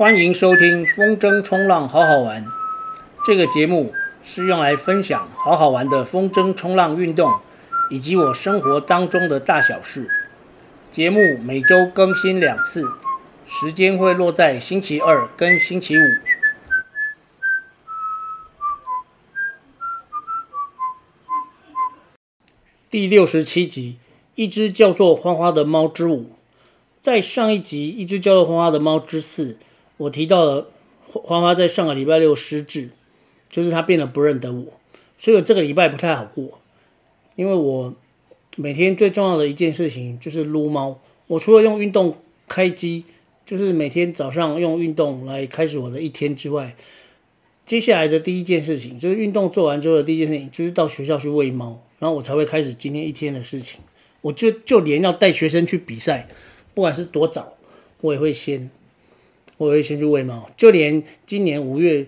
欢迎收听风筝冲浪好好玩。这个节目是用来分享好好玩的风筝冲浪运动，以及我生活当中的大小事。节目每周更新两次，时间会落在星期二跟星期五。第六十七集，一只叫做花花的猫之五。在上一集，一只叫做花花的猫之四，我提到了花花在上个礼拜六失智，就是他变得不认得我，所以我这个礼拜不太好过，因为我每天最重要的一件事情就是撸猫。我除了用运动开机，就是每天早上用运动来开始我的一天之外，接下来的第一件事情就是运动做完之后的第一件事情就是到学校去喂猫，然后我才会开始今天一天的事情。我就就连要带学生去比赛。不管是多早，我也会先，我会先去喂猫。就连今年五月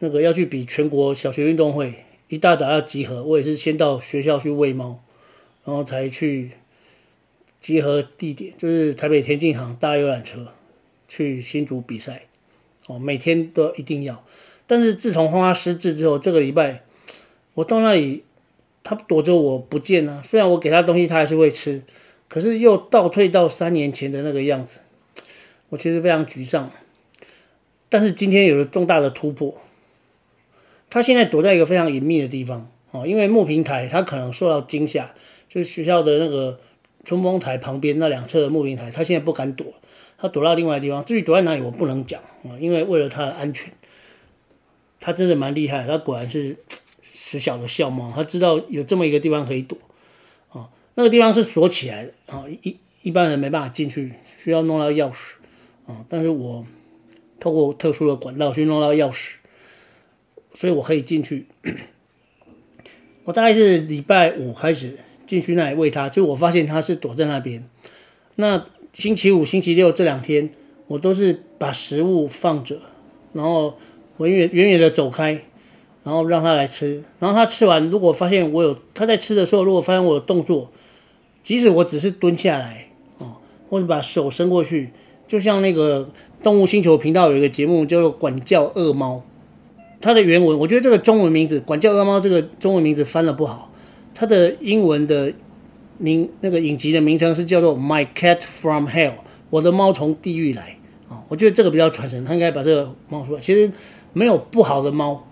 那个要去比全国小学运动会，一大早要集合，我也是先到学校去喂猫，然后才去集合地点，就是台北田径场搭游览车去新竹比赛。哦，每天都一定要。但是自从花花失智之后，这个礼拜我到那里，他躲着我不见了。虽然我给他东西，他还是会吃。可是又倒退到三年前的那个样子，我其实非常沮丧。但是今天有了重大的突破，他现在躲在一个非常隐秘的地方哦，因为木平台他可能受到惊吓，就是学校的那个冲锋台旁边那两侧的木平台，他现在不敢躲，他躲到另外地方。至于躲在哪里，我不能讲啊，因为为了他的安全，他真的蛮厉害，他果然是死小的笑猫，他知道有这么一个地方可以躲。那个地方是锁起来的啊，一一般人没办法进去，需要弄到钥匙啊。但是我透过特殊的管道去弄到钥匙，所以我可以进去。我大概是礼拜五开始进去那里喂它，就我发现它是躲在那边。那星期五、星期六这两天，我都是把食物放着，然后我远远远的走开。然后让它来吃，然后它吃完，如果发现我有它在吃的时候，如果发现我有动作，即使我只是蹲下来哦，或者把手伸过去，就像那个动物星球频道有一个节目叫做《管教恶猫》，它的原文我觉得这个中文名字《管教恶猫》这个中文名字翻了不好，它的英文的名那个影集的名称是叫做《My Cat from Hell》，我的猫从地狱来啊，我觉得这个比较传神，他应该把这个猫出来。其实没有不好的猫。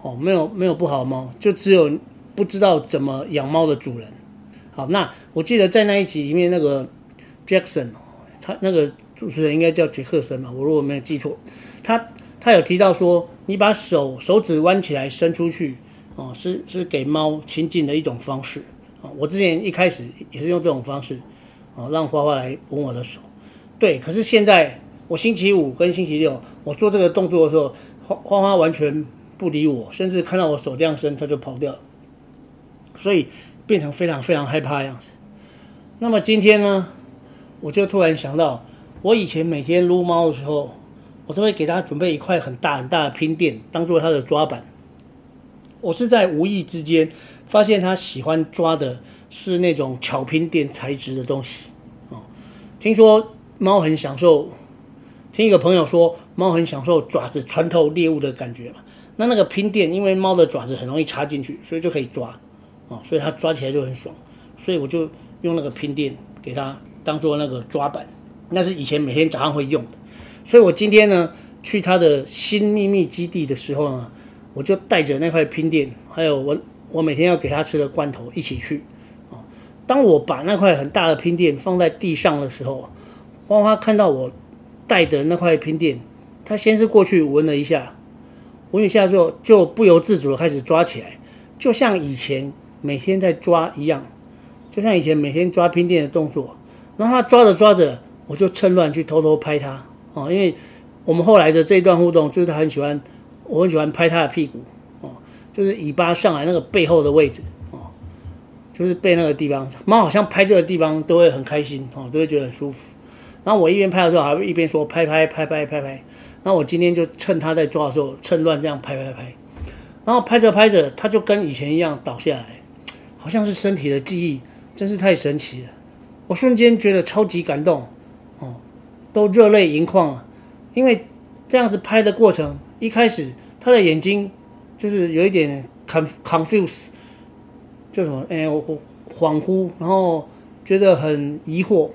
哦，没有没有不好的猫，就只有不知道怎么养猫的主人。好，那我记得在那一集里面，那个 Jackson，他那个主持人应该叫杰克森嘛，我如果没有记错，他他有提到说，你把手手指弯起来伸出去，哦，是是给猫亲近的一种方式。啊，我之前一开始也是用这种方式，哦，让花花来吻我的手。对，可是现在我星期五跟星期六我做这个动作的时候，花花花完全。不理我，甚至看到我手这样伸，它就跑掉了，所以变成非常非常害怕的样子。那么今天呢，我就突然想到，我以前每天撸猫的时候，我都会给它准备一块很大很大的拼垫，当做它的抓板。我是在无意之间发现它喜欢抓的是那种巧拼垫材质的东西。哦，听说猫很享受，听一个朋友说，猫很享受爪子穿透猎物的感觉嘛。那那个拼垫，因为猫的爪子很容易插进去，所以就可以抓，哦，所以它抓起来就很爽，所以我就用那个拼垫给它当做那个抓板，那是以前每天早上会用的，所以我今天呢去他的新秘密基地的时候呢，我就带着那块拼垫，还有我我每天要给他吃的罐头一起去，啊、当我把那块很大的拼垫放在地上的时候，花花看到我带的那块拼垫，它先是过去闻了一下。闻一下之后，就不由自主的开始抓起来，就像以前每天在抓一样，就像以前每天抓拼垫的动作。然后他抓着抓着，我就趁乱去偷偷拍他哦，因为我们后来的这一段互动，就是他很喜欢，我很喜欢拍他的屁股哦，就是尾巴上来那个背后的位置哦，就是背那个地方。猫好像拍这个地方都会很开心哦，都会觉得很舒服。然后我一边拍的时候，还会一边说拍拍拍拍拍拍。那我今天就趁他在抓的时候，趁乱这样拍拍拍，然后拍着拍着，他就跟以前一样倒下来，好像是身体的记忆，真是太神奇了。我瞬间觉得超级感动，都热泪盈眶了。因为这样子拍的过程，一开始他的眼睛就是有一点 confuse，叫什么？哎，我恍惚，然后觉得很疑惑，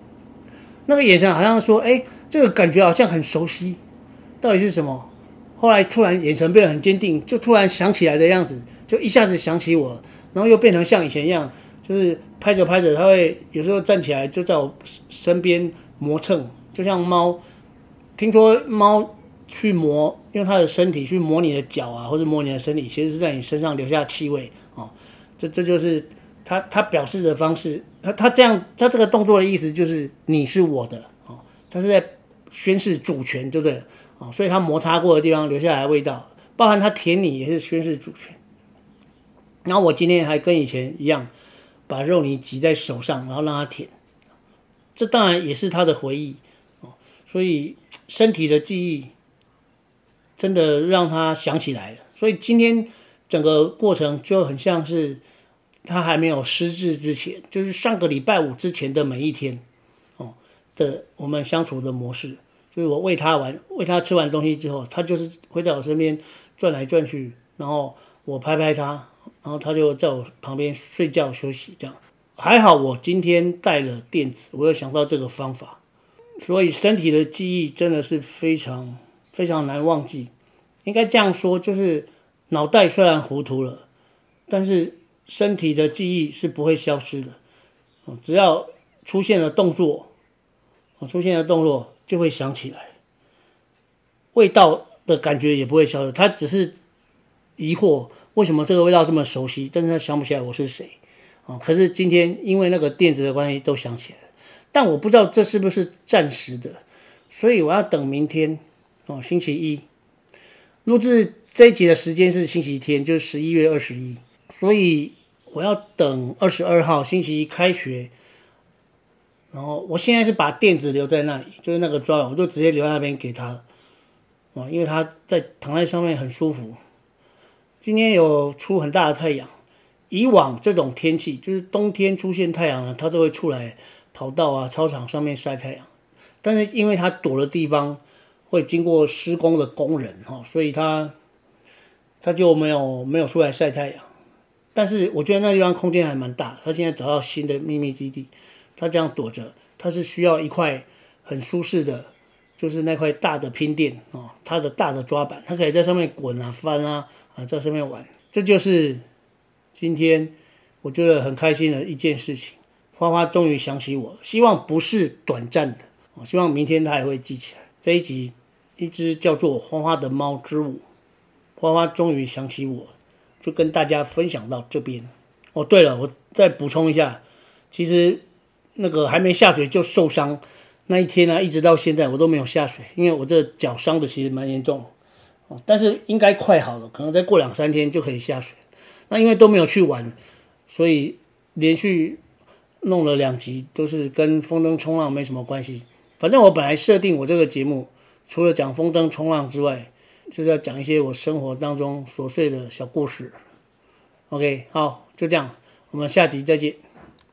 那个眼神好像说，哎，这个感觉好像很熟悉，到底是什么？后来突然眼神变得很坚定，就突然想起来的样子，就一下子想起我，然后又变成像以前一样，就是拍着拍着，他会有时候站起来就在我身边磨蹭，就像猫。听说猫去磨，用它的身体去磨你的脚啊，或者磨你的身体，其实是在你身上留下气味哦。这这就是它它表示的方式。它它这样，它这个动作的意思就是你是我的哦。它是在宣示主权，对不对？哦，所以它摩擦过的地方留下来的味道，包含它舔你也是宣示主权。然后我今天还跟以前一样，把肉泥挤在手上，然后让它舔。这当然也是它的回忆，所以。身体的记忆真的让他想起来了，所以今天整个过程就很像是他还没有失智之前，就是上个礼拜五之前的每一天哦的我们相处的模式，就是我喂他完，喂他吃完东西之后，他就是会在我身边转来转去，然后我拍拍他，然后他就在我旁边睡觉休息，这样还好。我今天带了垫子，我有想到这个方法。所以身体的记忆真的是非常非常难忘记，应该这样说，就是脑袋虽然糊涂了，但是身体的记忆是不会消失的。只要出现了动作，出现了动作就会想起来，味道的感觉也不会消失。他只是疑惑为什么这个味道这么熟悉，但是他想不起来我是谁。啊，可是今天因为那个电子的关系，都想起来。但我不知道这是不是暂时的，所以我要等明天哦，星期一录制这一集的时间是星期天，就是十一月二十一，所以我要等二十二号星期一开学，然后我现在是把垫子留在那里，就是那个抓板，我就直接留在那边给他了，哦，因为他在躺在上面很舒服。今天有出很大的太阳，以往这种天气就是冬天出现太阳了，它都会出来。跑道啊，操场上面晒太阳，但是因为他躲的地方会经过施工的工人哈，所以他他就没有没有出来晒太阳。但是我觉得那地方空间还蛮大，他现在找到新的秘密基地，他这样躲着，他是需要一块很舒适的，就是那块大的拼垫哦，他的大的抓板，他可以在上面滚啊翻啊啊，在上面玩，这就是今天我觉得很开心的一件事情。花花终于想起我，希望不是短暂的，我希望明天他也会记起来。这一集，一只叫做花花的猫之舞，花花终于想起我，就跟大家分享到这边。哦，对了，我再补充一下，其实那个还没下水就受伤那一天呢、啊，一直到现在我都没有下水，因为我这脚伤的其实蛮严重，哦，但是应该快好了，可能再过两三天就可以下水。那因为都没有去玩，所以连续。弄了两集都是跟风筝冲浪没什么关系，反正我本来设定我这个节目除了讲风筝冲浪之外，就是要讲一些我生活当中琐碎的小故事。OK，好，就这样，我们下集再见。